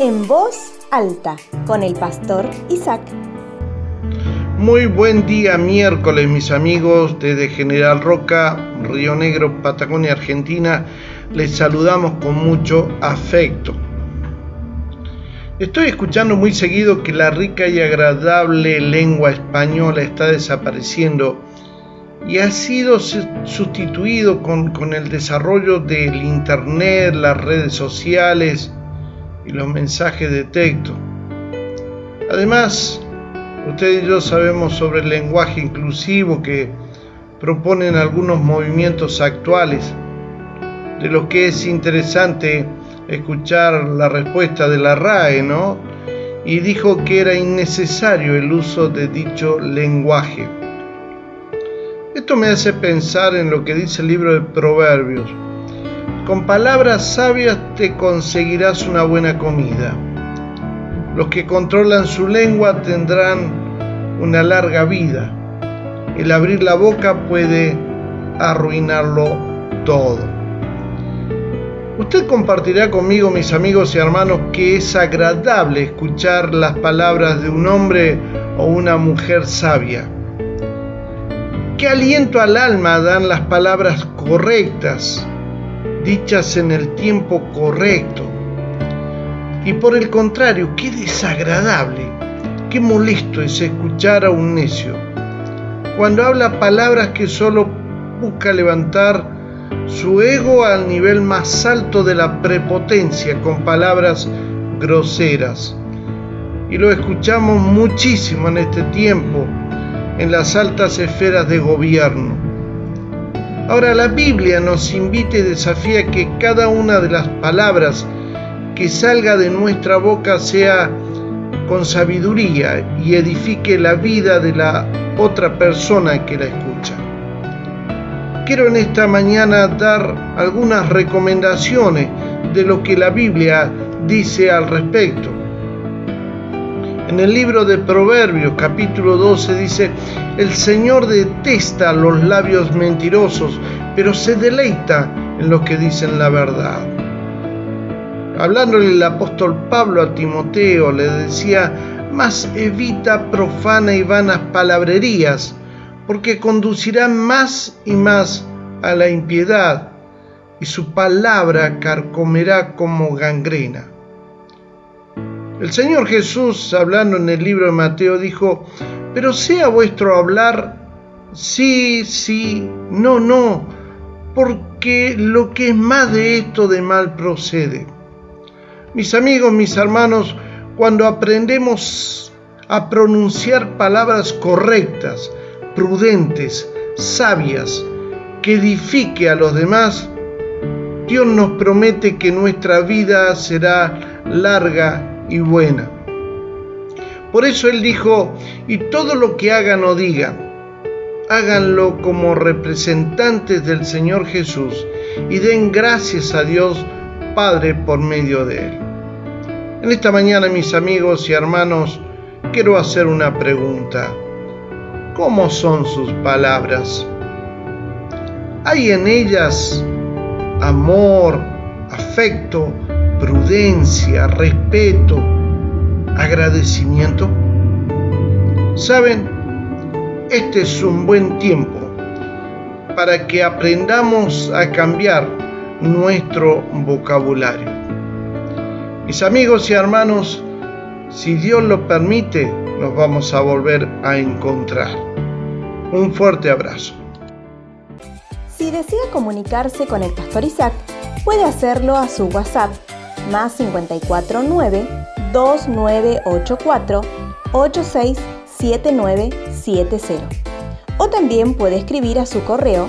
en voz alta con el pastor Isaac. Muy buen día miércoles mis amigos desde General Roca, Río Negro, Patagonia, Argentina. Les saludamos con mucho afecto. Estoy escuchando muy seguido que la rica y agradable lengua española está desapareciendo y ha sido sustituido con, con, el desarrollo del Internet, las redes sociales y los mensajes de texto. Además, ustedes y yo sabemos sobre el lenguaje inclusivo que proponen algunos movimientos actuales, de lo que es interesante escuchar la respuesta de la RAE, ¿no? Y dijo que era innecesario el uso de dicho lenguaje. Esto me hace pensar en lo que dice el libro de Proverbios. Con palabras sabias te conseguirás una buena comida. Los que controlan su lengua tendrán una larga vida. El abrir la boca puede arruinarlo todo. Usted compartirá conmigo, mis amigos y hermanos, que es agradable escuchar las palabras de un hombre o una mujer sabia ¿Qué aliento al alma dan las palabras correctas, dichas en el tiempo correcto? Y por el contrario, qué desagradable, qué molesto es escuchar a un necio, cuando habla palabras que solo busca levantar su ego al nivel más alto de la prepotencia con palabras groseras. Y lo escuchamos muchísimo en este tiempo en las altas esferas de gobierno. Ahora la Biblia nos invita y desafía que cada una de las palabras que salga de nuestra boca sea con sabiduría y edifique la vida de la otra persona que la escucha. Quiero en esta mañana dar algunas recomendaciones de lo que la Biblia dice al respecto. En el libro de Proverbios capítulo 12 dice, el Señor detesta los labios mentirosos, pero se deleita en los que dicen la verdad. Hablándole el apóstol Pablo a Timoteo, le decía, más evita profana y vanas palabrerías, porque conducirán más y más a la impiedad, y su palabra carcomerá como gangrena. El Señor Jesús, hablando en el libro de Mateo, dijo, pero sea vuestro hablar sí, sí, no, no, porque lo que es más de esto de mal procede. Mis amigos, mis hermanos, cuando aprendemos a pronunciar palabras correctas, prudentes, sabias, que edifique a los demás, Dios nos promete que nuestra vida será larga y buena. Por eso Él dijo, y todo lo que hagan o digan, háganlo como representantes del Señor Jesús y den gracias a Dios Padre por medio de Él. En esta mañana, mis amigos y hermanos, quiero hacer una pregunta. ¿Cómo son sus palabras? ¿Hay en ellas amor, afecto, prudencia, respeto, agradecimiento? Saben, este es un buen tiempo para que aprendamos a cambiar nuestro vocabulario. Mis amigos y hermanos, si Dios lo permite, nos vamos a volver a encontrar. Un fuerte abrazo. Si desea comunicarse con el pastor Isaac, puede hacerlo a su WhatsApp más 549 2984 867970. O también puede escribir a su correo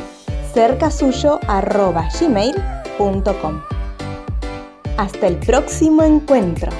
cercasuyo.gmail.com. Hasta el próximo encuentro.